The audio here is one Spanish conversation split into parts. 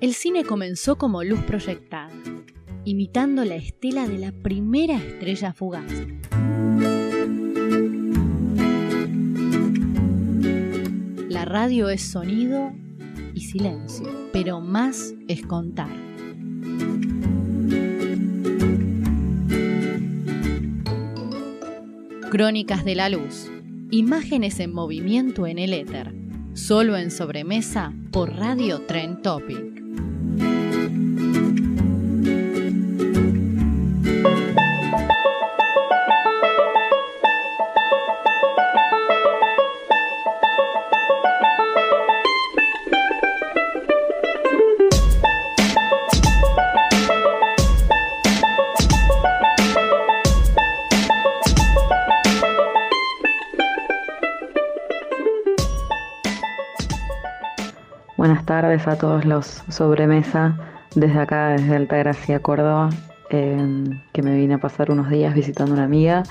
El cine comenzó como luz proyectada, imitando la estela de la primera estrella fugaz. La radio es sonido y silencio, pero más es contar. Crónicas de la Luz. Imágenes en movimiento en el éter. Solo en sobremesa por Radio Tren Topic. Tardes a todos los sobremesa desde acá, desde Altagracia, Córdoba, eh, que me vine a pasar unos días visitando una amiga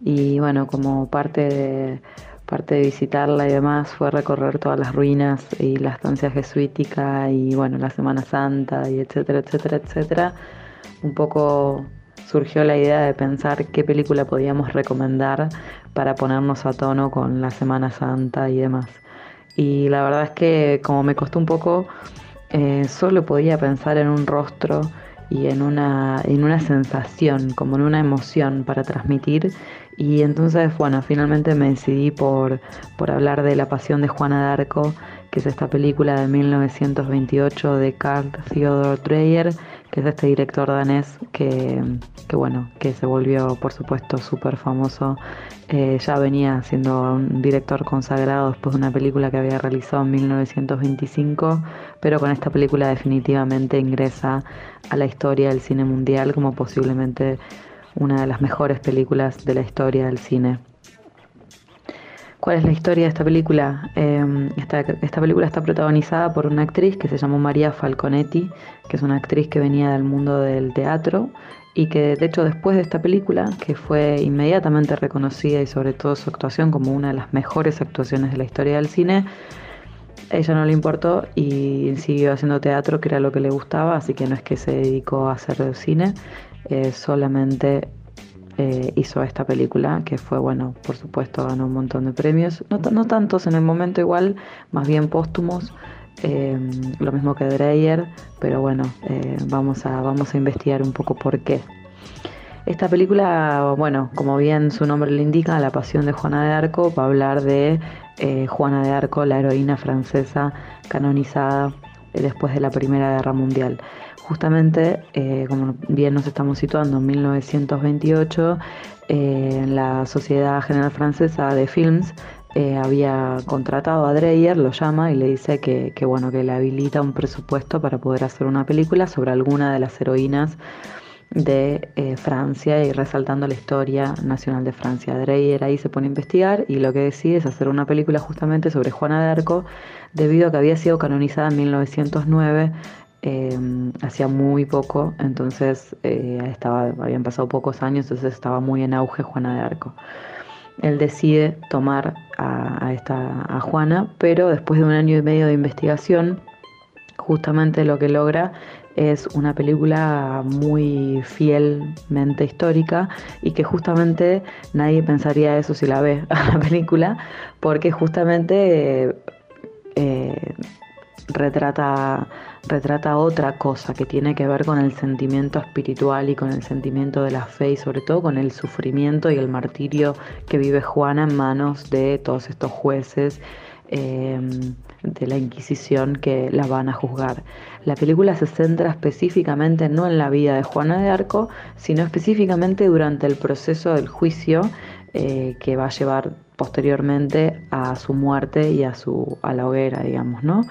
y bueno, como parte de, parte de visitarla y demás fue recorrer todas las ruinas y la estancia jesuítica y bueno, la Semana Santa y etcétera, etcétera, etcétera. Un poco surgió la idea de pensar qué película podíamos recomendar para ponernos a tono con la Semana Santa y demás y la verdad es que como me costó un poco, eh, solo podía pensar en un rostro y en una, en una sensación, como en una emoción para transmitir. Y entonces, bueno, finalmente me decidí por, por hablar de La Pasión de Juana de Arco, que es esta película de 1928 de Carl Theodor Dreyer, es este director danés que, que bueno, que se volvió por supuesto súper famoso. Eh, ya venía siendo un director consagrado después de una película que había realizado en 1925, pero con esta película definitivamente ingresa a la historia del cine mundial como posiblemente una de las mejores películas de la historia del cine. ¿Cuál es la historia de esta película? Em, esta, película está protagonizada por una actriz que se llamó María Falconetti, que es una actriz que venía del mundo del teatro y que de hecho después de esta película, que fue inmediatamente reconocida y sobre todo su actuación como una de las mejores actuaciones de la historia del cine, ella no le importó y siguió haciendo teatro, que era lo que le gustaba, así que no es que se dedicó a hacer cine, eh, solamente eh, hizo esta película, que fue, bueno, por supuesto ganó un montón de premios, no, no tantos en el momento igual, más bien póstumos, eh, lo mismo que Dreyer, pero bueno, eh, vamos, a, vamos a investigar un poco por qué. Esta película, bueno, como bien su nombre le indica, La Pasión de Juana de Arco, va a hablar de Juana de Arco, la heroína francesa canonizada después de la Primera Guerra Mundial justamente, eh, como bien nos estamos situando en 1928, eh, la Sociedad General Francesa de Films eh, había contratado a Dreyer, lo llama y le dice que, bueno, que le habilita un presupuesto para poder hacer una película sobre alguna de las heroínas de Francia y resaltando la historia nacional de Francia. Dreyer ahí se pone a investigar y lo que decide es hacer una película justamente sobre Juana de Arco debido a que había sido canonizada en 1909 Em, hacía muy poco, entonces eh, habían pasado pocos años, entonces estaba muy en auge Juana de Arco. Él decide tomar a, esta, Juana, pero después de un año y medio de investigación, justamente lo que logra es una película muy fielmente histórica y que justamente nadie pensaría eso si la ve a la película, porque justamente eh, retrata, retrata otra cosa que tiene que ver con el sentimiento espiritual y con el sentimiento de la fe y sobre todo con el sufrimiento y el martirio que vive Juana en manos de todos estos jueces eh, de la Inquisición que la van a juzgar. La película se centra específicamente no en la vida de Juana de Arco, sino específicamente durante el proceso del juicio eh, que va a llevar posteriormente a su muerte y a, su, a la hoguera, digamos, ¿no?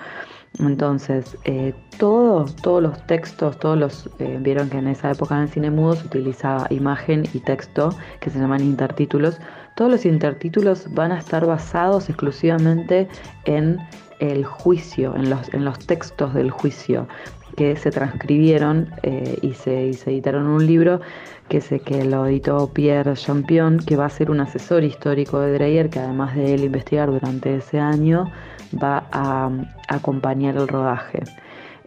Entonces, eh, todo, todos los textos, todos los, eh, vieron que en esa época en el cine mudo se utilizaba imagen y texto, que se llaman intertítulos. Todos los intertítulos van a estar basados exclusivamente en el juicio, en los, en los textos del juicio que se transcribieron eh, y, se, y, se, editaron un libro que, se, que lo editó Pierre Champion, que va a ser un asesor histórico de Dreyer, que además de él investigar durante ese año, va a, acompañar el rodaje.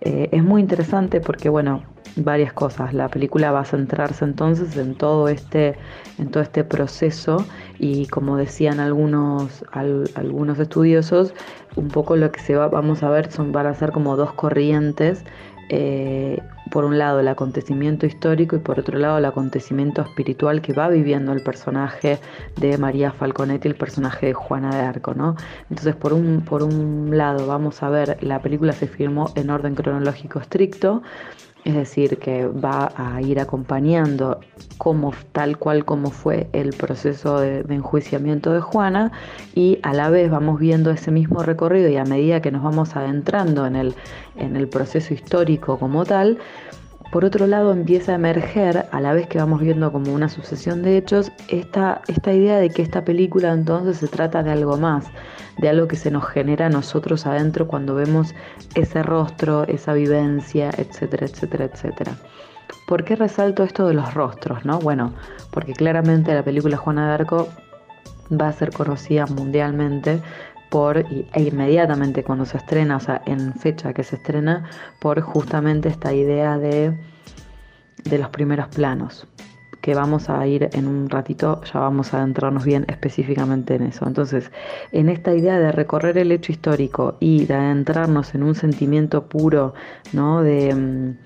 Eh, es muy interesante porque, bueno, varias cosas. La película va a centrarse entonces en todo este, en todo este proceso y como decían algunos, algunos estudiosos, un poco lo que se va, vamos a ver son, van a ser como dos corrientes eh, por un lado el acontecimiento histórico y por otro lado el acontecimiento espiritual que va viviendo el personaje de María Falconetti, el personaje de Juana de Arco, ¿no? Entonces, por un, por un lado, vamos a ver, la película se filmó en orden cronológico estricto, es decir, que va a ir acompañando como, tal cual como fue el proceso de, enjuiciamiento de Juana y a la vez vamos viendo ese mismo recorrido y a medida que nos vamos adentrando en el, en el proceso histórico como tal, por otro lado empieza a emerger, a la vez que vamos viendo como una sucesión de hechos, esta, esta idea de que esta película entonces se trata de algo más, de algo que se nos genera a nosotros adentro cuando vemos ese rostro, esa vivencia, etcétera, etcétera, etcétera. ¿Por qué resalto esto de los rostros? No? Bueno, porque claramente la película Juana de Arco va a ser conocida mundialmente por, e inmediatamente cuando se estrena, o sea, en fecha que se estrena, por justamente esta idea de, de los primeros planos, que vamos a ir en un ratito, ya vamos a adentrarnos bien específicamente en eso. Entonces, en esta idea de recorrer el hecho histórico y de adentrarnos en un sentimiento puro, ¿no? De mm,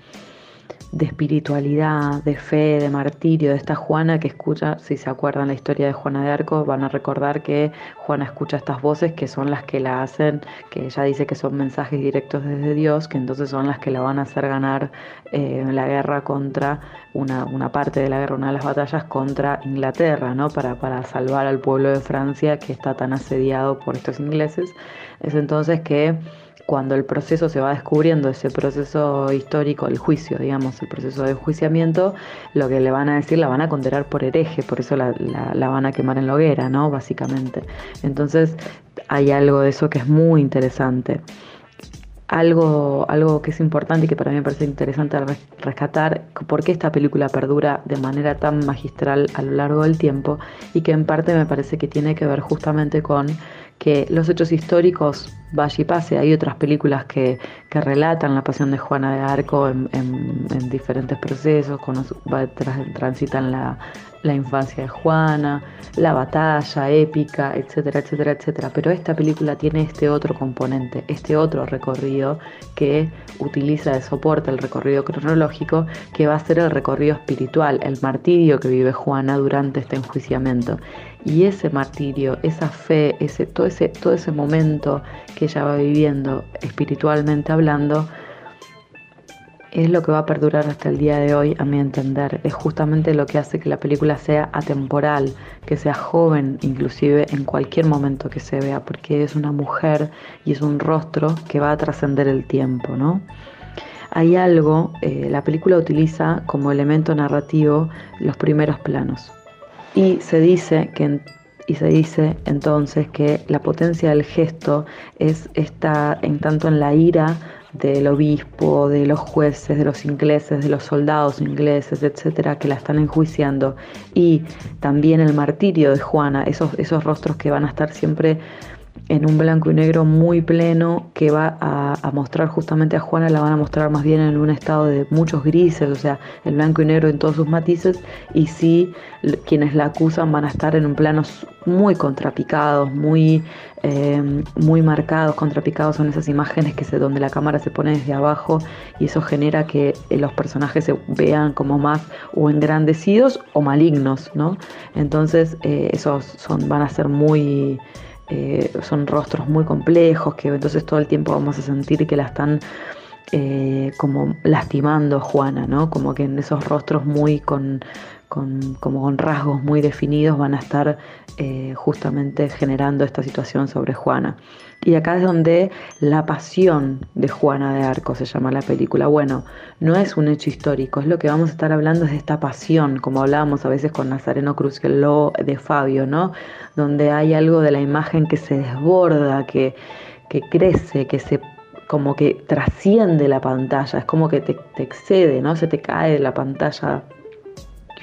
de espiritualidad, de fe, de martirio, de esta Juana que escucha, si se acuerdan la historia de Juana de Arco, van a recordar que Juana escucha estas voces que son las que la hacen, que ella dice que son mensajes directos desde Dios, que entonces son las que la van a hacer ganar eh, la guerra contra, una, una, parte de la guerra, una de las batallas contra Inglaterra, ¿no? Para, para salvar al pueblo de Francia que está tan asediado por estos ingleses. Es entonces que cuando el proceso se va descubriendo, ese proceso histórico, el juicio, digamos, el proceso de enjuiciamiento, lo que le van a decir la van a condenar por hereje, por eso la, la, van a quemar en la hoguera, ¿no? Básicamente. Entonces hay algo de eso que es muy interesante. Algo, algo que es importante y que para mí me parece interesante rescatar, por qué esta película perdura de manera tan magistral a lo largo del tiempo y que en parte me parece que tiene que ver justamente con que los hechos históricos vaya y pase. Hay otras películas que, que relatan la pasión de Juana de Arco en, en, diferentes procesos, transitan la, la infancia de Juana, la batalla épica, etcétera, etcétera, etcétera. Pero esta película tiene este otro componente, este otro recorrido que utiliza de soporte el recorrido cronológico, que va a ser el recorrido espiritual, el martirio que vive Juana durante este enjuiciamiento. Y ese martirio, esa fe, ese, todo, ese, todo ese momento que ella va viviendo espiritualmente hablando, es lo que va a perdurar hasta el día de hoy, a mi entender. Es justamente lo que hace que la película sea atemporal, que sea joven, inclusive en cualquier momento que se vea, porque es una mujer y es un rostro que va a trascender el tiempo, ¿no? Hay algo, eh, la película utiliza como elemento narrativo los primeros planos. Y se dice que y se dice entonces que la potencia del gesto es esta en tanto en la ira del obispo, de los jueces, de los ingleses, de los soldados ingleses, etcétera, que la están enjuiciando, y también el martirio de Juana, esos, esos rostros que van a estar siempre en un blanco y negro muy pleno que va a, mostrar justamente a Juana, la van a mostrar más bien en un estado de muchos grises, o sea, el blanco y negro en todos sus matices, y sí quienes la acusan van a estar en un plano muy contrapicados, muy, em, muy marcados, contrapicados son esas imágenes que donde la cámara se pone desde abajo y eso genera que eh, los personajes se vean como más o engrandecidos o malignos, ¿no? Entonces eh, esos son, van a ser muy eh, son rostros muy complejos, que entonces todo el tiempo vamos a sentir que la están eh, como lastimando Juana, ¿no? Como que en esos rostros muy con, como con rasgos muy definidos van a estar eh, justamente generando esta situación sobre Juana. Y acá es donde la pasión de Juana de Arco se llama la película. Bueno, no es un hecho histórico, es lo que vamos a estar hablando es de esta pasión, como hablábamos a veces con Nazareno Cruz, que lo de Fabio, ¿no? Donde hay algo de la imagen que se desborda, que, que crece, que se como que trasciende la pantalla, es como que te, te excede, ¿no? Se te cae de la pantalla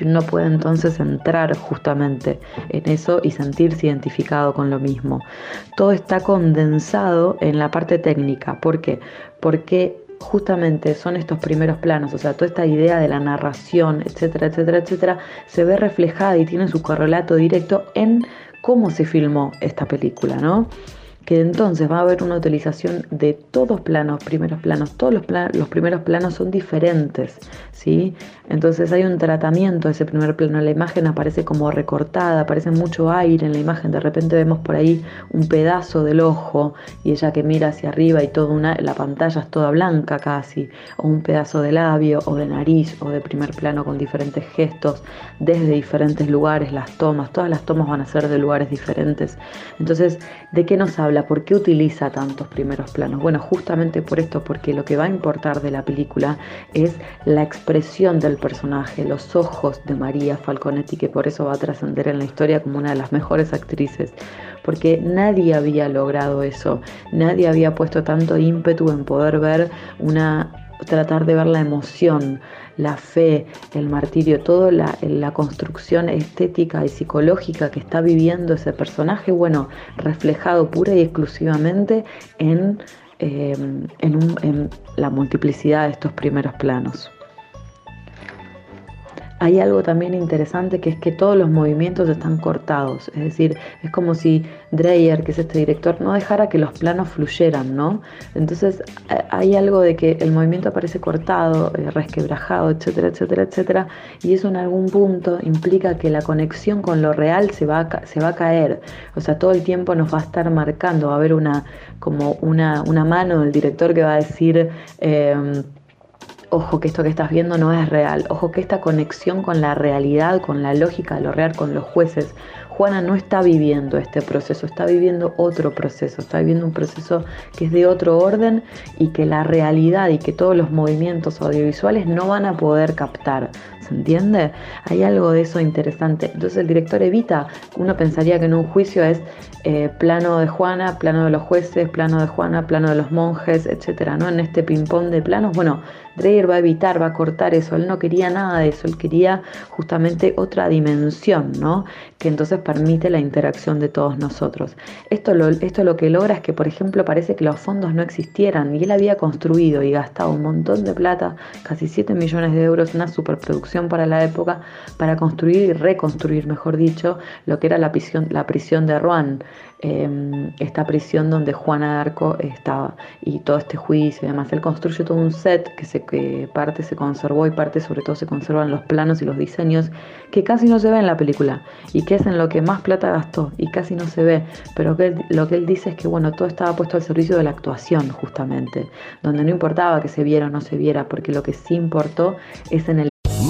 uno puede entonces entrar justamente en eso y sentirse identificado con lo mismo. Todo está condensado en la parte técnica. ¿Por qué? Porque justamente son estos primeros planos, o sea, toda esta idea de la narración, etcétera, etcétera, etcétera, se ve reflejada y tiene su correlato directo en cómo se filmó esta película, ¿no? Que entonces va a haber una utilización de todos planos, primeros planos, todos los, los primeros planos son diferentes, ¿sí? Entonces hay un tratamiento de ese primer plano, la imagen aparece como recortada, aparece mucho aire en la imagen, de repente vemos por ahí un pedazo del ojo y ella que mira hacia arriba y toda una, la pantalla es toda blanca casi, o un pedazo de labio o de nariz o de primer plano con diferentes gestos desde diferentes lugares, las tomas, todas las tomas van a ser de lugares diferentes. Entonces, ¿de qué nos habla? ¿Por qué utiliza tantos primeros planos? Bueno, justamente por esto, porque lo que va a importar de la película es la expresión del personaje, los ojos de María Falconetti, que por eso va a trascender en la historia como una de las mejores actrices, porque nadie había logrado eso, nadie había puesto tanto ímpetu en poder ver una tratar de ver la emoción, la fe, el martirio, toda la, construcción estética y psicológica que está viviendo ese personaje, bueno, reflejado pura y exclusivamente en, eh, en la multiplicidad de estos primeros planos hay algo también interesante que es que todos los movimientos están cortados, es decir, es como si Dreyer, que es este director, no dejara que los planos fluyeran, ¿no? Entonces hay algo de que el movimiento aparece cortado, eh, resquebrajado, etcétera, etcétera, etcétera, y eso en algún punto implica que la conexión con lo real se va a, caer, o sea, todo el tiempo nos va a estar marcando, va a haber una, como una, una mano del director que va a decir... Eh, ojo que esto que estás viendo no es real, ojo que esta conexión con la realidad, con la lógica lo real, con los jueces, Juana no está viviendo este proceso, está viviendo otro proceso, está viviendo un proceso que es de otro orden y que la realidad y que todos los movimientos audiovisuales no van a poder captar. ¿Se entiende? Hay algo de eso interesante. Entonces el director evita, uno pensaría que en un juicio es eh, plano de Juana, plano de los jueces, plano de Juana, plano de los monjes, etcétera, ¿no? En este ping-pong de planos, bueno, Dreyer va a evitar, va a cortar eso, él no quería nada de eso, él quería justamente otra dimensión, ¿no? Que entonces permite la interacción de todos nosotros. Esto lo, esto lo que logra es que, por ejemplo, parece que los fondos no existieran y él había construido y gastado un montón de plata, casi 7 millones de euros, una superproducción para la época, para construir y reconstruir, mejor dicho, lo que era la prisión, la prisión de Rouen. Em, esta prisión donde Juana de Arco estaba y todo este juicio y demás. Él construye todo un set que, se, que parte se conservó y parte sobre todo se conservan los planos y los diseños que casi no se ve en la película y que es en lo que más plata gastó y casi no se ve, pero que lo que él dice es que bueno, todo estaba puesto al servicio de la actuación justamente, donde no importaba que se viera o no se viera, porque lo que sí importó es en el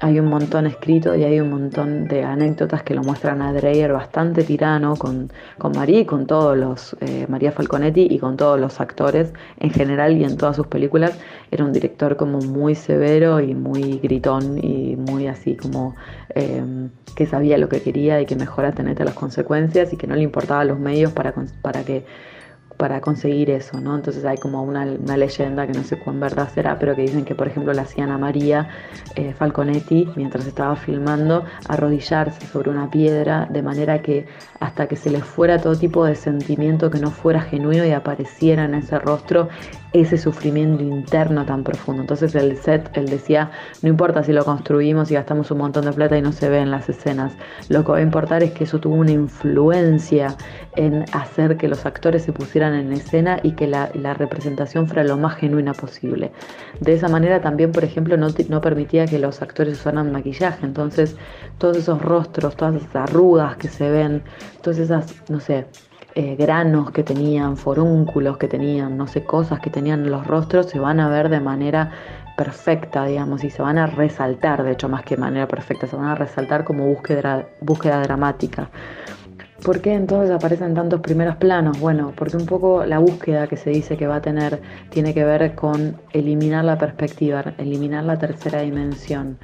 hay un montón escrito y hay un montón de anécdotas que lo muestran a Dreyer bastante tirano con, con María y con todos los, eh, María Falconetti y con todos los actores en general y en todas sus películas. Era un director como muy severo y muy gritón y muy así como em, que sabía lo que quería y que mejor atenete las consecuencias y que no le importaban los medios para, para que para conseguir eso, ¿no? Entonces hay como una, leyenda que no sé cuán verdad será, pero que dicen que, por ejemplo, la hacían a María eh, Falconetti, mientras estaba filmando, arrodillarse sobre una piedra, de manera que hasta que se le fuera todo tipo de sentimiento que no fuera genuino y apareciera en ese rostro ese sufrimiento interno tan profundo. Entonces el set, él decía, no importa si lo construimos y gastamos un montón de plata y no se ve en las escenas, lo que va a importar es que eso tuvo una influencia en hacer que los actores se pusieran en escena y que la, representación fuera lo más genuina posible. De esa manera también, por ejemplo, no, no permitía que los actores usaran maquillaje, entonces todos esos rostros, todas esas arrugas que se ven, todas esas, no sé, eh, granos que tenían, forúnculos que tenían, no sé, cosas que tenían en los rostros, se van a ver de manera perfecta, digamos, y se van a resaltar, de hecho, más que de manera perfecta, se van a resaltar como búsqueda, búsqueda dramática. ¿Por qué entonces aparecen tantos primeros planos? Bueno, porque un poco la búsqueda que se dice que va a tener tiene que ver con eliminar la perspectiva, eliminar la tercera dimensión.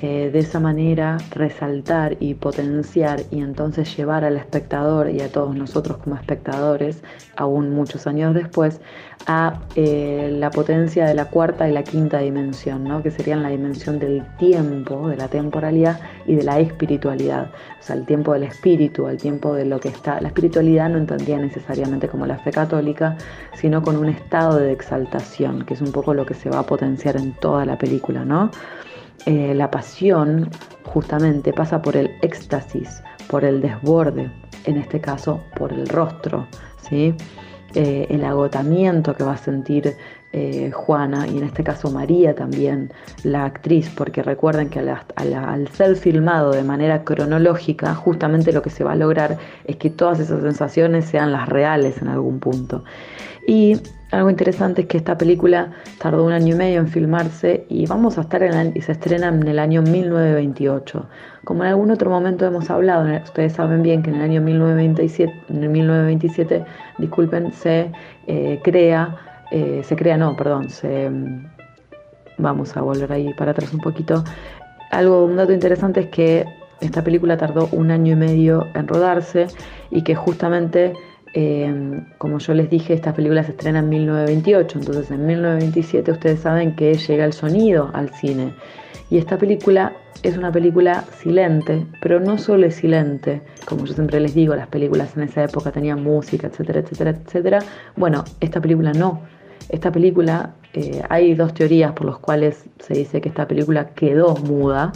Eh, de esa manera resaltar y potenciar y entonces llevar al espectador y a todos nosotros como espectadores, aún muchos años después, a eh, la potencia de la cuarta y la quinta dimensión, ¿no? que serían la dimensión del tiempo, de la temporalidad y de la espiritualidad. O sea, el tiempo del espíritu, el tiempo de lo que está. La espiritualidad no entendía necesariamente como la fe católica, sino con un estado de exaltación, que es un poco lo que se va a potenciar en toda la película, ¿no? Eh, la pasión justamente pasa por el éxtasis, por el desborde, en este caso por el rostro, ¿sí? Eh, el agotamiento que va a sentir eh, Juana y en este caso María también, la actriz, porque recuerden que al ser filmado de manera cronológica, justamente lo que se va a lograr es que todas esas sensaciones sean las reales en algún punto. Y algo interesante es que esta película tardó un año y medio en filmarse y vamos a estar en y se estrena en el año 1928. Como en algún otro momento hemos hablado, ustedes saben bien que en el año 1927, en 1927 disculpen, se eh, crea, eh, se crea, no, perdón, se, vamos a volver ahí para atrás un poquito. Algo, un dato interesante es que esta película tardó un año y medio en rodarse y que justamente Em, como yo les dije, esta película se estrena en 1928, entonces en 1927 ustedes saben que llega el sonido al cine. Y esta película es una película silente, pero no solo es silente, como yo siempre les digo, las películas en esa época tenían música, etcétera, etcétera, etcétera. Bueno, esta película no. Esta película, eh, hay dos teorías por las cuales se dice que esta película quedó muda.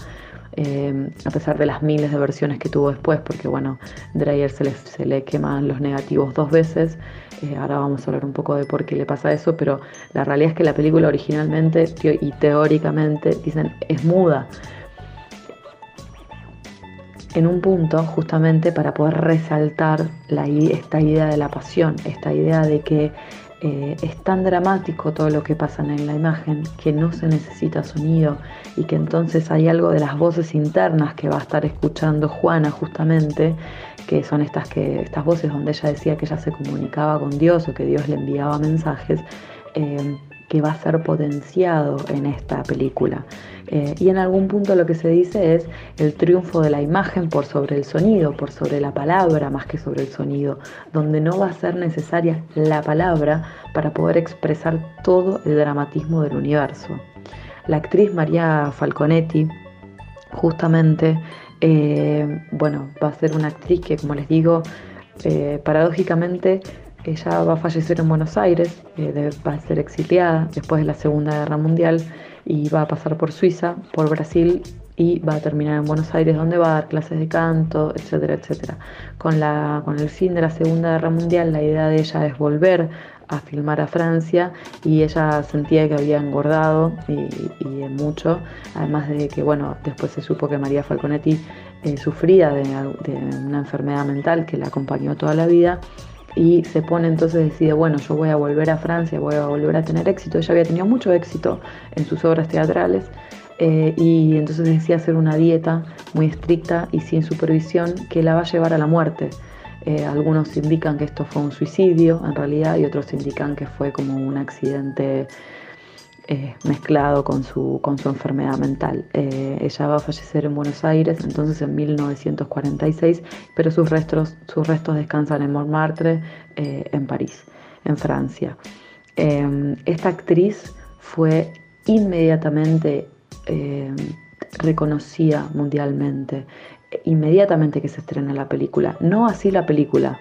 Em, a pesar de las miles de versiones que tuvo después, porque bueno, Dreyer se le, queman los negativos dos veces, eh, ahora vamos a hablar un poco de por qué le pasa eso, pero la realidad es que la película originalmente y teóricamente dicen es muda. En un punto, justamente para poder resaltar esta idea de la pasión, esta idea de que eh, es tan dramático todo lo que pasa en la imagen que no se necesita sonido y que entonces hay algo de las voces internas que va a estar escuchando Juana justamente, que son estas, que, estas voces donde ella decía que ella se comunicaba con Dios o que Dios le enviaba mensajes. Eh, que va a ser potenciado en esta película. Eh, y en algún punto lo que se dice es el triunfo de la imagen por sobre el sonido, por sobre la palabra más que sobre el sonido, donde no va a ser necesaria la palabra para poder expresar todo el dramatismo del universo. La actriz María Falconetti, justamente, eh, bueno, va a ser una actriz que, como les digo, eh, paradójicamente ella va a fallecer en Buenos Aires, eh, va a ser exiliada después de la Segunda Guerra Mundial y va a pasar por Suiza, por Brasil y va a terminar en Buenos Aires donde va a dar clases de canto, etcétera, etcétera. Con, la, con el fin de la Segunda Guerra Mundial la idea de ella es volver a filmar a Francia y ella sentía que había engordado y, mucho, además de que bueno, después se supo que María Falconetti eh, sufría de una enfermedad mental que la acompañó toda la vida y se pone entonces decide, bueno, yo voy a volver a Francia, voy a volver a tener éxito. Ella había tenido mucho éxito en sus obras teatrales, eh, y entonces decía hacer una dieta muy estricta y sin supervisión que la va a llevar a la muerte. Eh, algunos indican que esto fue un suicidio en realidad y otros indican que fue como un accidente eh, mezclado con su, con su enfermedad mental. ella va a fallecer en Buenos Aires entonces en 1946, pero sus restos, sus restos descansan en Montmartre, en París, en Francia. esta actriz fue inmediatamente eh, reconocía mundialmente, inmediatamente que se estrena la película. No así la película.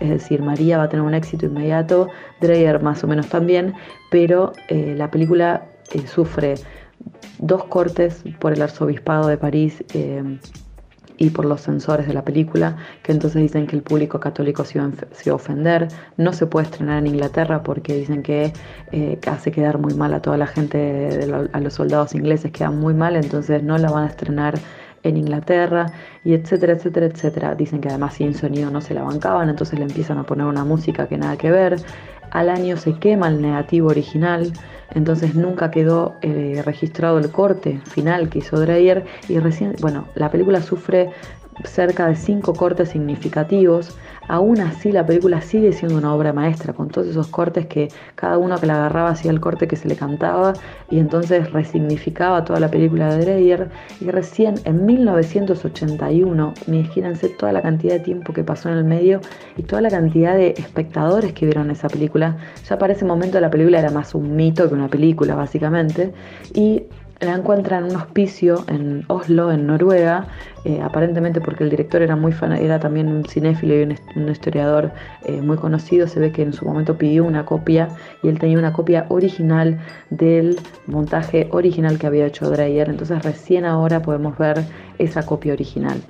Es decir, María va a tener un éxito inmediato, Dreyer más o menos también, pero eh, la película eh, sufre dos cortes por el arzobispado de París y por los censores de la película, que entonces dicen que el público católico se va, a ofender. No se puede estrenar en Inglaterra porque dicen que eh, hace quedar muy mal a toda la gente, a los soldados ingleses, quedan muy mal, entonces no la van a estrenar en Inglaterra y etcétera, etcétera, etcétera. Dicen que además sin sonido no se la bancaban, entonces le empiezan a poner una música que nada que ver. Al año se quema el negativo original, entonces nunca quedó eh, registrado el corte final que hizo Dreyer y recién, bueno, la película sufre cerca de cinco cortes significativos Aún así la película sigue siendo una obra maestra, con todos esos cortes que cada uno que la agarraba hacía el corte que se le cantaba y entonces resignificaba toda la película de Dreyer. Y recién en 1981, imagínense toda la cantidad de tiempo que pasó en el medio y toda la cantidad de espectadores que vieron esa película. Ya para ese momento la película era más un mito que una película, básicamente. Y la encuentra en un hospicio en Oslo, en Noruega, eh, aparentemente porque el director era muy fan, era también un cinéfilo y un, historiador eh, muy conocido. Se ve que en su momento pidió una copia y él tenía una copia original del montaje original que había hecho Dreyer. Entonces recién ahora podemos ver esa copia original.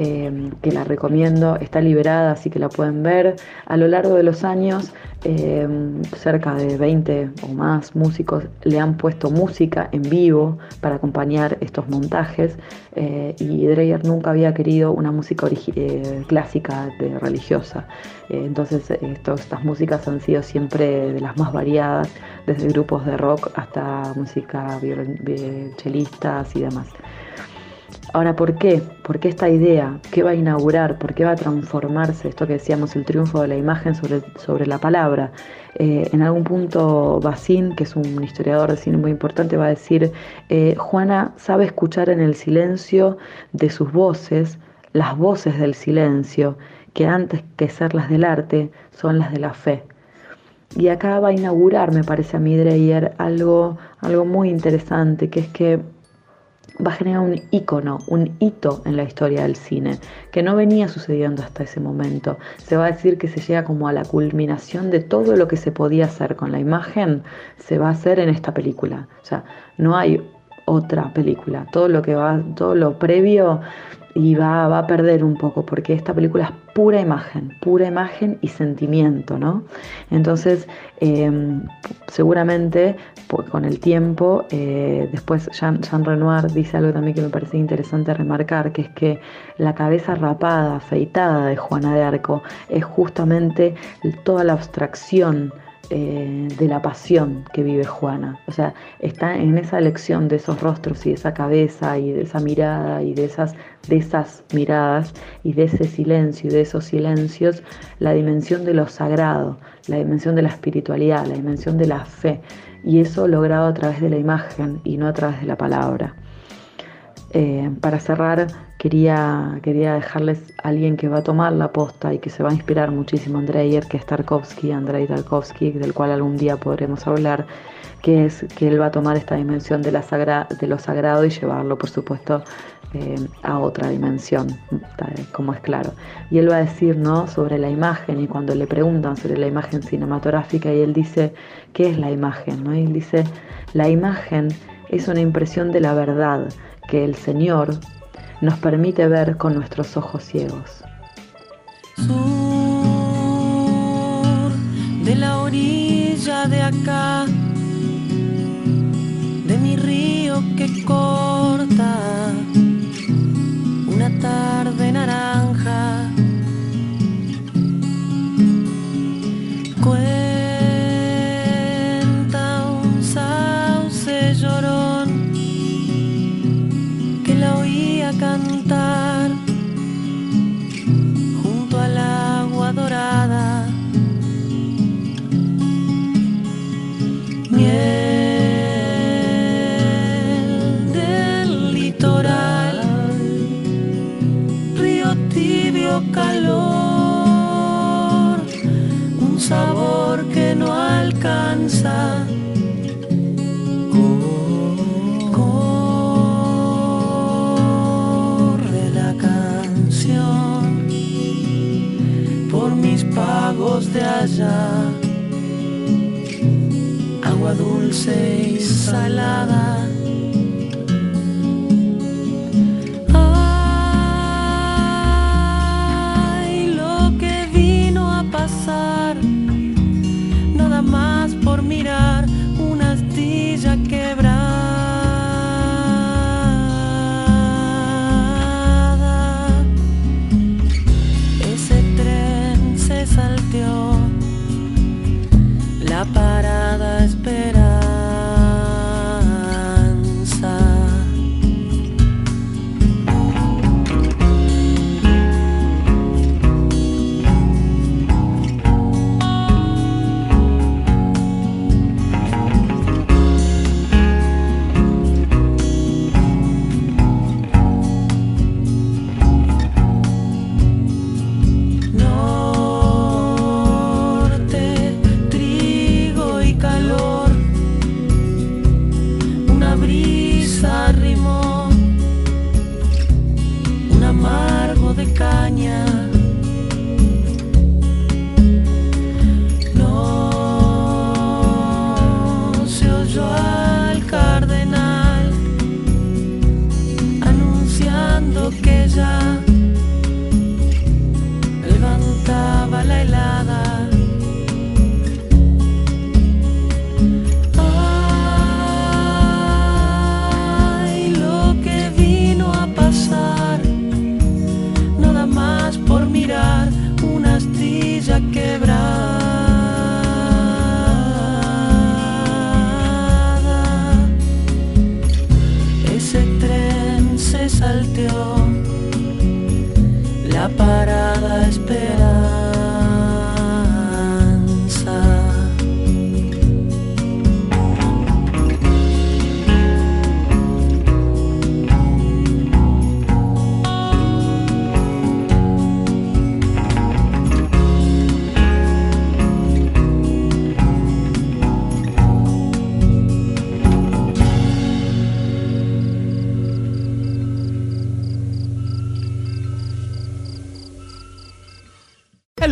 Eh, que la recomiendo, está liberada, así que la pueden ver. A lo largo de los años, eh, cerca de 20 o más músicos le han puesto música en vivo para acompañar estos montajes eh, y Dreyer nunca había querido una música clásica de religiosa. entonces estas músicas han sido siempre de las más variadas, desde grupos de rock hasta música chelistas y demás. Ahora, ¿por qué? ¿Por qué esta idea? ¿Qué va a inaugurar? ¿Por qué va a transformarse esto que decíamos, el triunfo de la imagen sobre, sobre la palabra? Eh, en algún punto, Basín, que es un historiador de cine muy importante, va a decir, eh, Juana sabe escuchar en el silencio de sus voces, las voces del silencio, que antes que ser las del arte, son las de la fe. Y acá va a inaugurar, me parece a mí, Dreyer, algo, algo muy interesante, que es que va a generar un icono, un hito en la historia del cine, que no venía sucediendo hasta ese momento. Se va a decir que se llega como a la culminación de todo lo que se podía hacer con la imagen, se va a hacer en esta película. O sea, no hay otra película. Todo lo que va, todo lo previo y va, a perder un poco porque esta película es pura imagen, pura imagen y sentimiento, ¿no? Entonces, em, seguramente pues, con el tiempo, eh, después Jean, Jean, Renoir dice algo también que me parece interesante remarcar, que es que la cabeza rapada, afeitada de Juana de Arco es justamente toda la abstracción eh, de la pasión que vive Juana. O sea, está en esa elección de esos rostros y de esa cabeza y de esa mirada y de esas, de esas miradas y de ese silencio y de esos silencios, la dimensión de lo sagrado, la dimensión de la espiritualidad, la dimensión de la fe. Y eso logrado a través de la imagen y no a través de la palabra. Eh, para cerrar, quería, quería dejarles a alguien que va a tomar la posta y que se va a inspirar muchísimo en Dreyer, que es Tarkovsky, Andrei Tarkovsky, del cual algún día podremos hablar, que es que él va a tomar esta dimensión de, la de lo sagrado y llevarlo, por supuesto, eh, a otra dimensión, como es claro. Y él va a decir ¿no? sobre la imagen, y cuando le preguntan sobre la imagen cinematográfica, y él dice, ¿qué es la imagen? ¿no? Y él dice, la imagen es una impresión de la verdad que el Señor nos permite ver con nuestros ojos ciegos. de la orilla de acá,